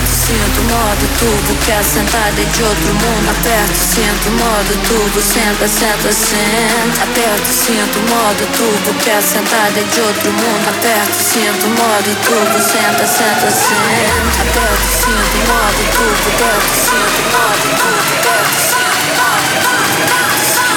Aperto o cinto, modo tubo Quer sentar dentro de outro mundo Aperto o cinto, modo tubo Senta, senta, senta Aperto o cinto, modo tubo Quer sentar dentro de outro mundo Aperto o cinto, modo tubo Senta, senta, senta Aperto o cinto, modo tudo, dentro, sinto, modo tudo, dentro, sinto, modo tudo.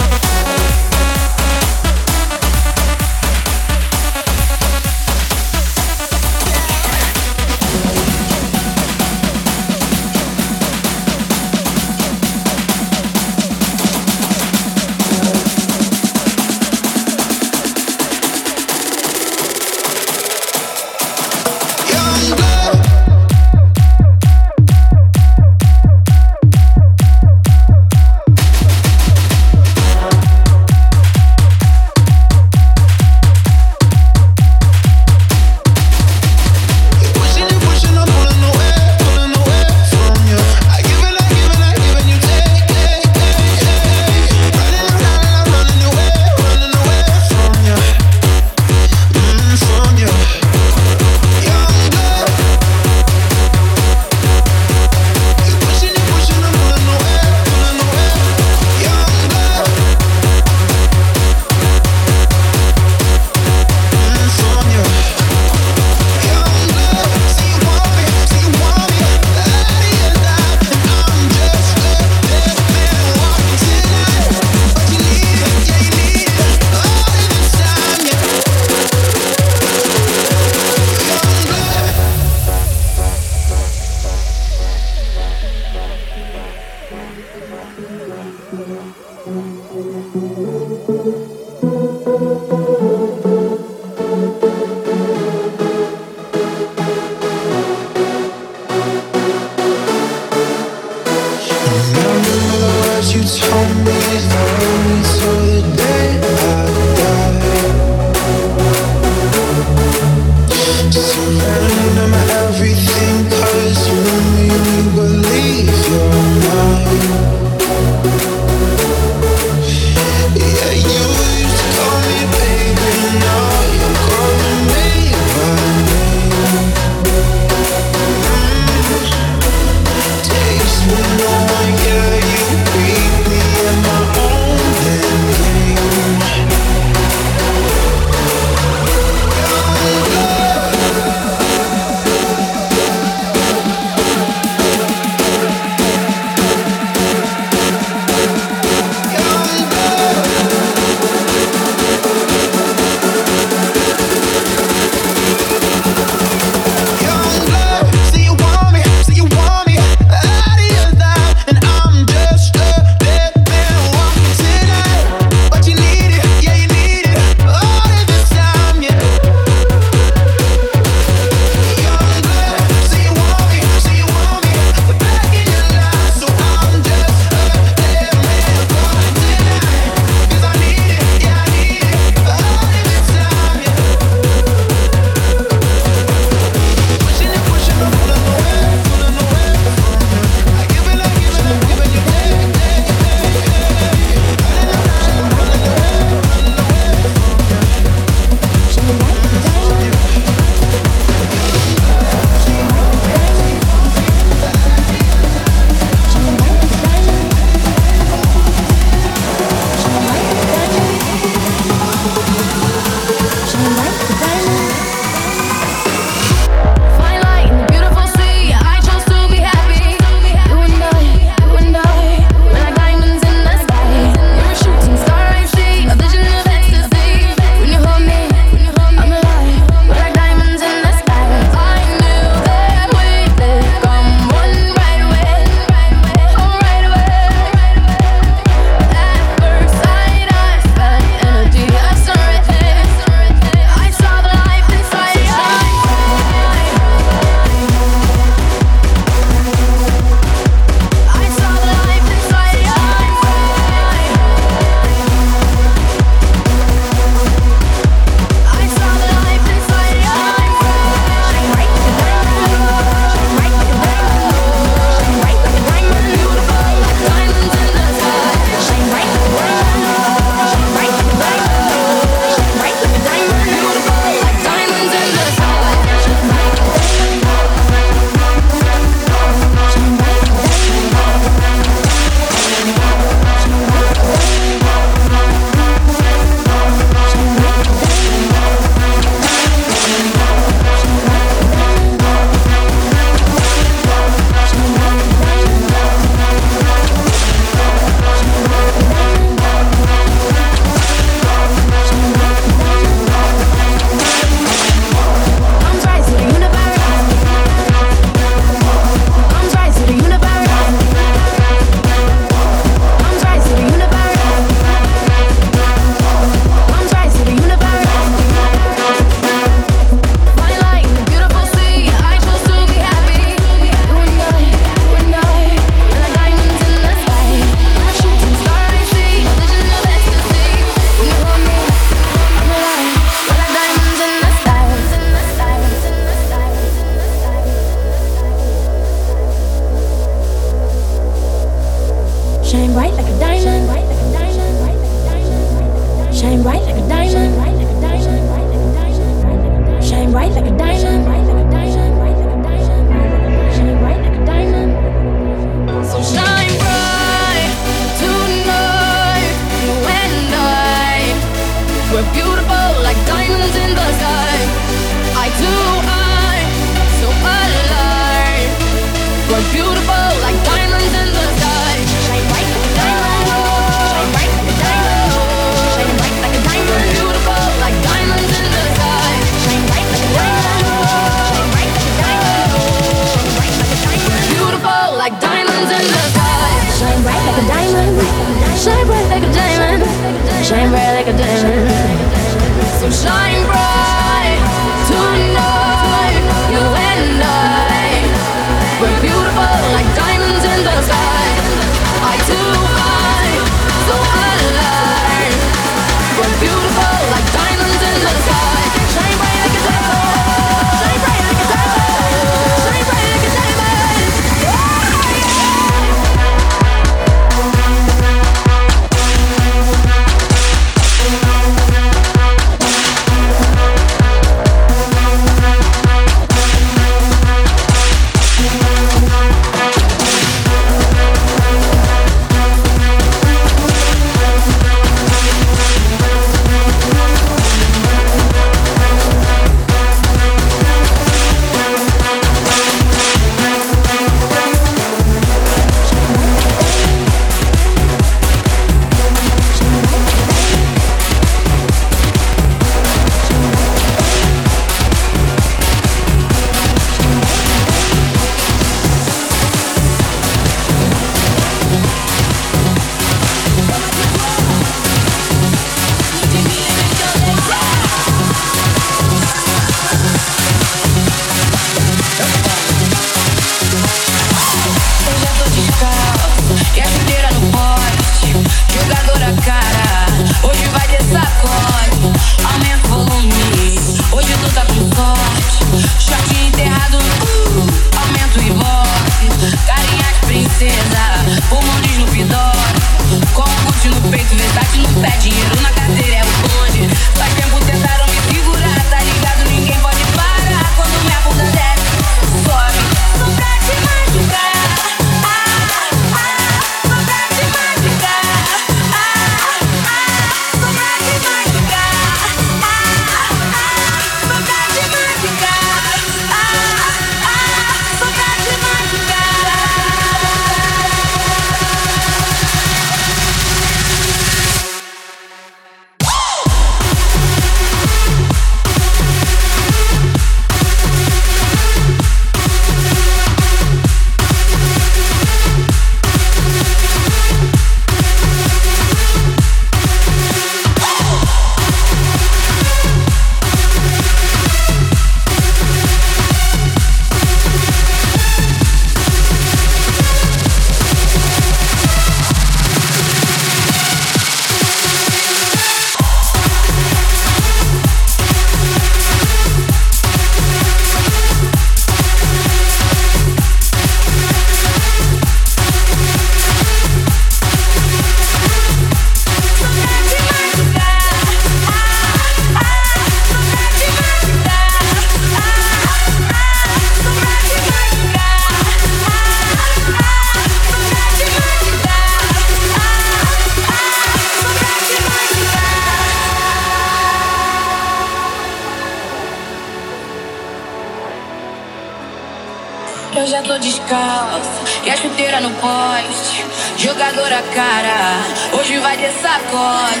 eu já tô descalço. E a chuteira no poste, jogadora cara. Hoje vai ter sacode,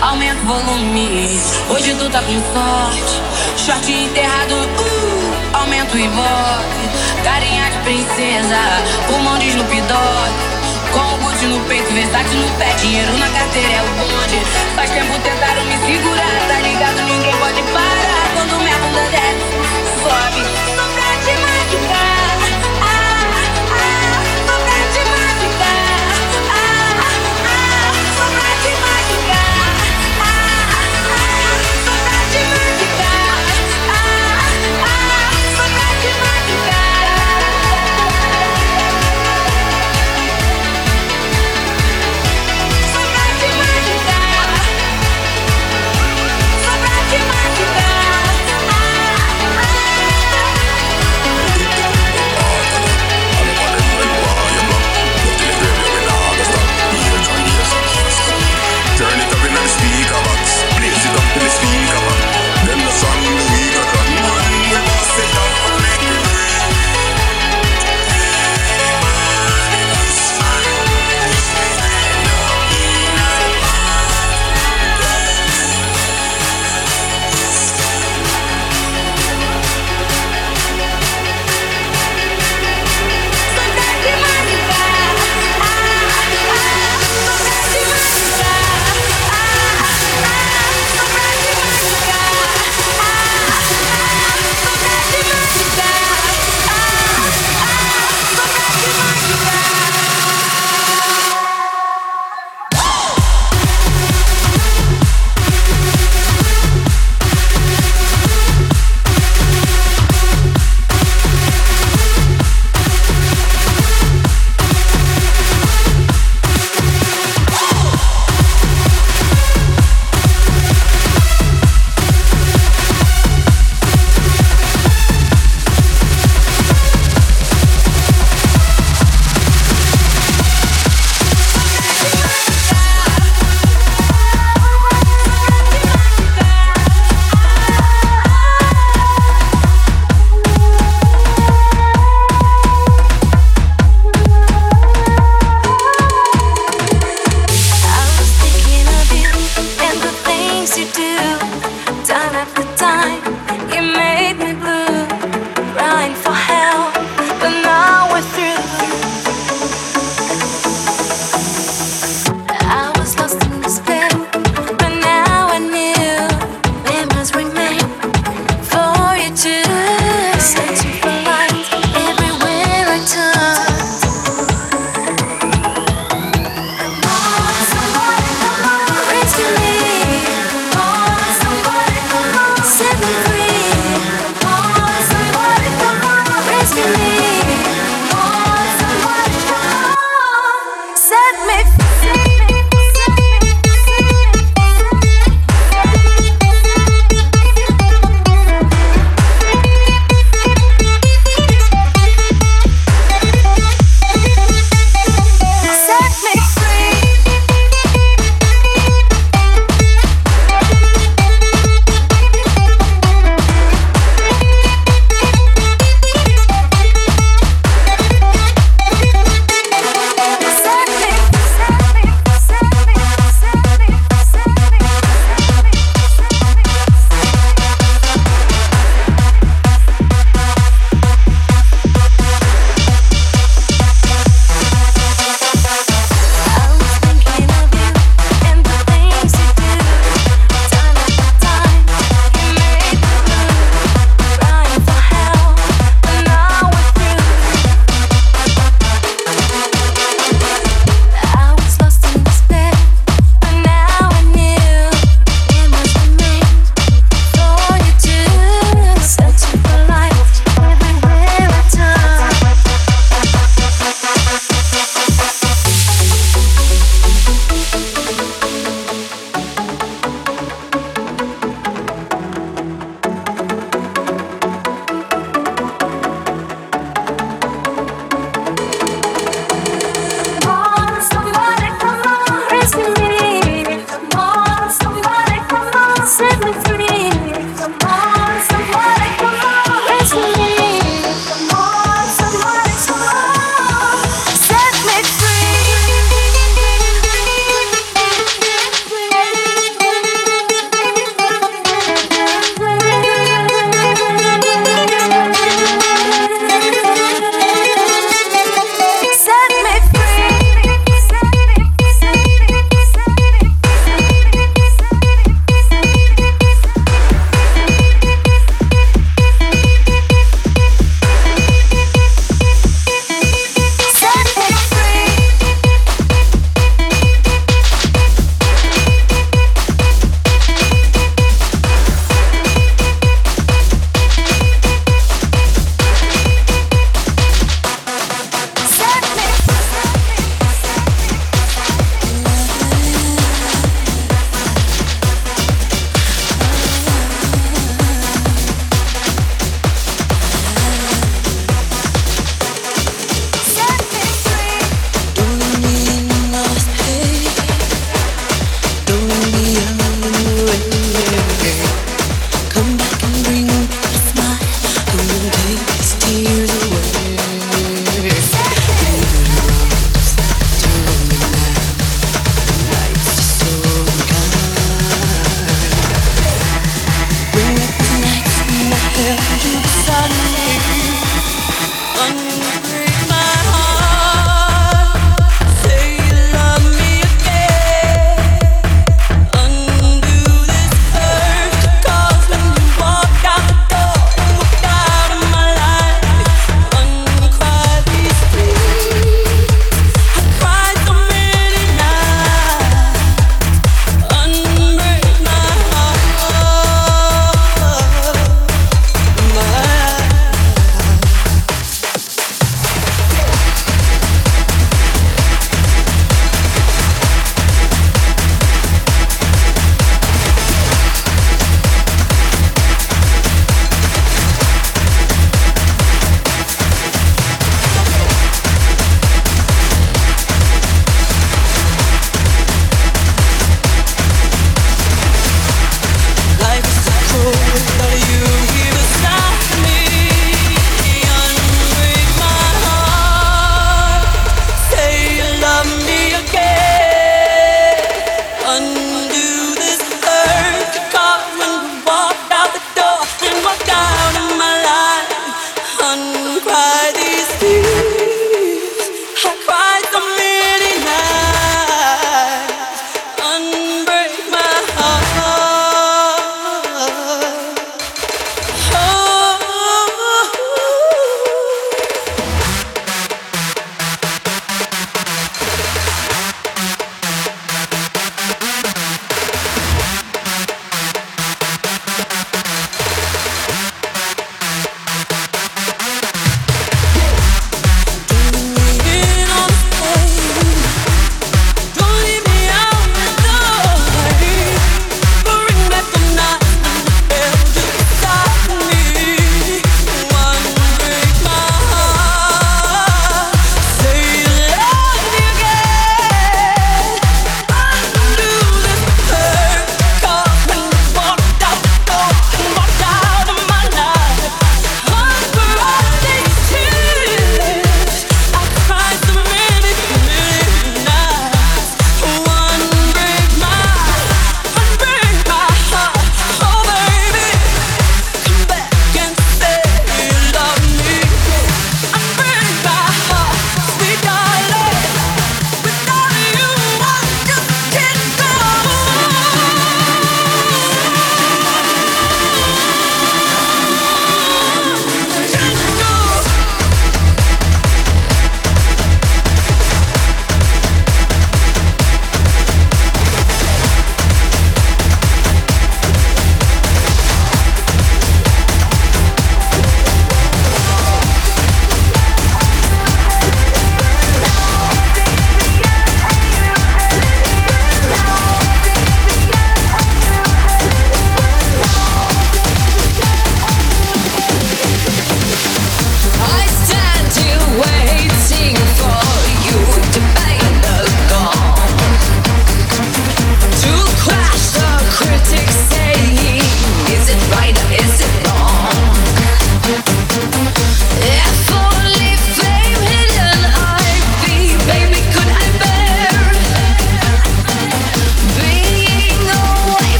aumenta o volume. Hoje tu tá com sorte, short enterrado, uh, aumento o ibope. Carinha de princesa, pulmão de Snoop Dogg. Com o boot no peito, versátil no pé, dinheiro na carteira é o bonde. Faz tempo tentaram me segurar, tá ligado? Ninguém pode parar quando minha bunda desce, sobe. Só pra te machucar.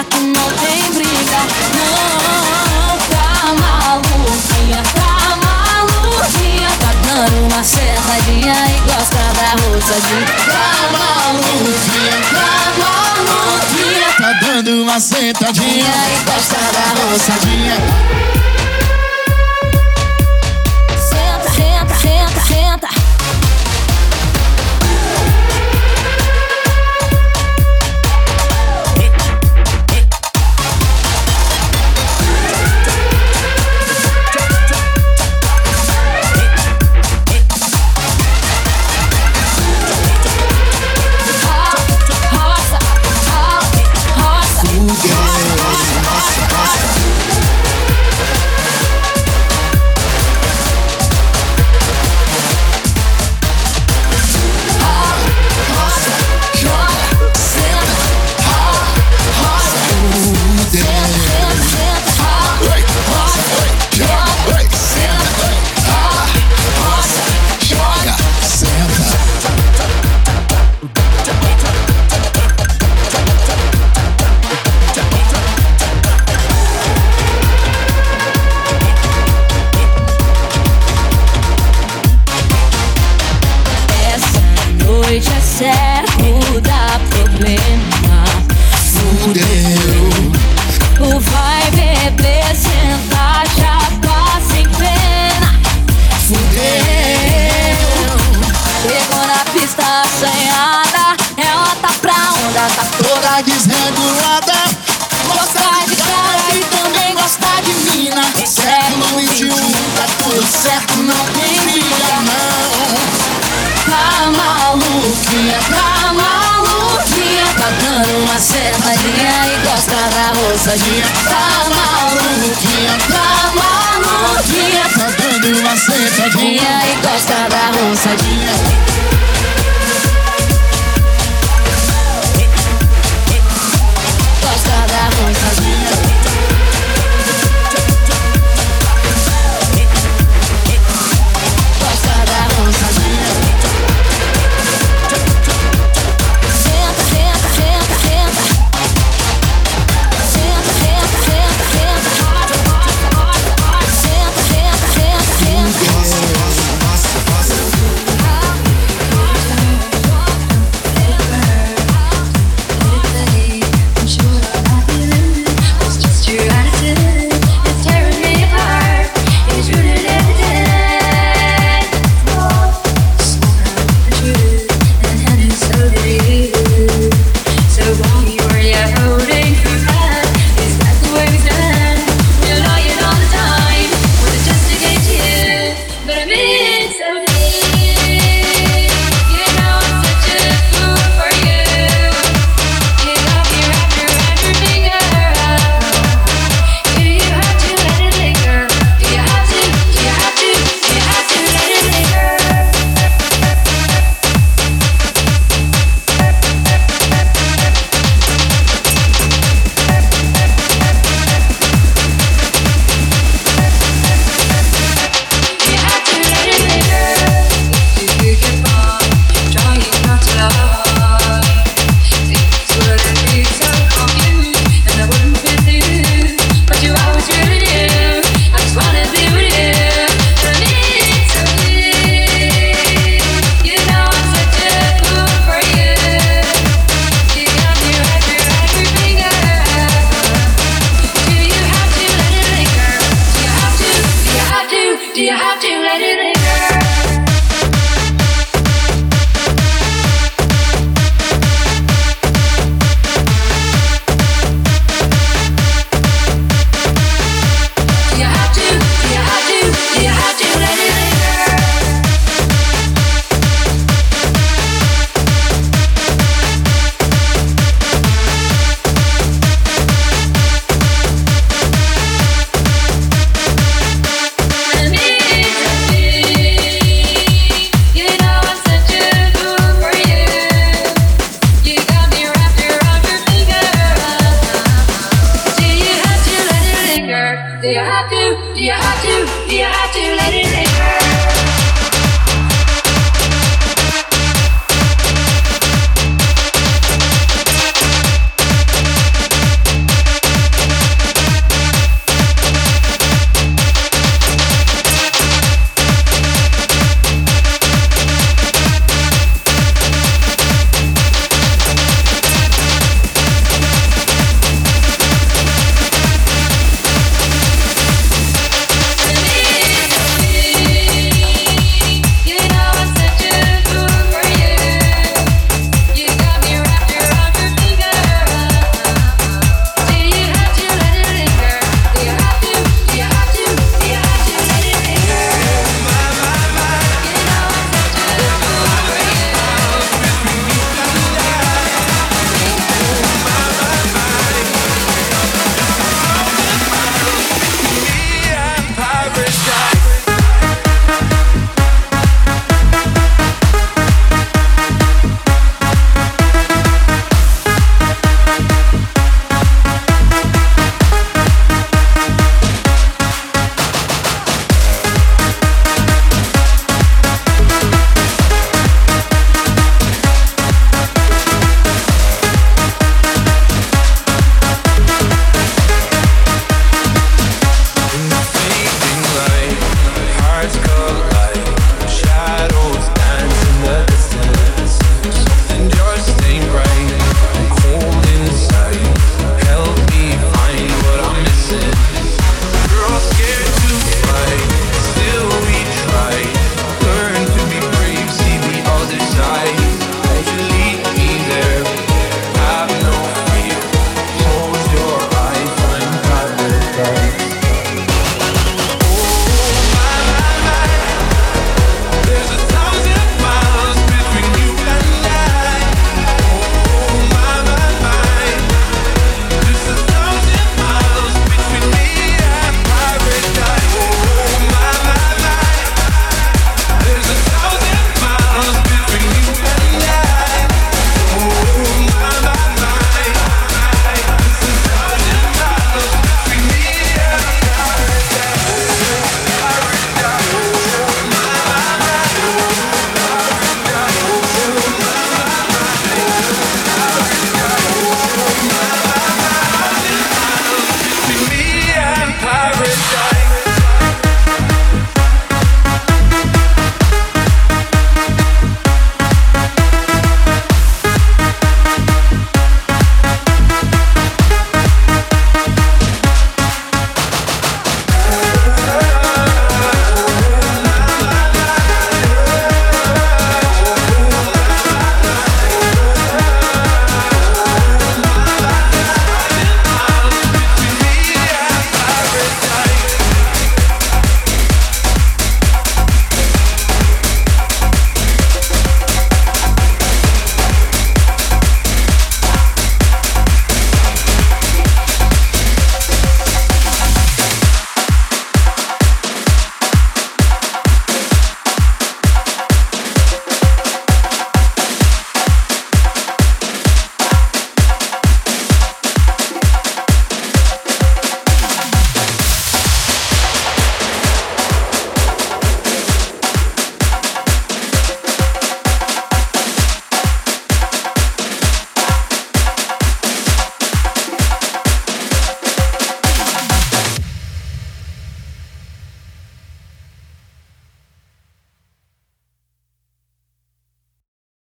certo não tem briga. Não, tá maluquinha, tá maluquinha. Tá dando uma sentadinha e gosta da roçadinha. Tá maluquinha, tá maluquinha. Tá dando uma sentadinha e gosta da roçadinha.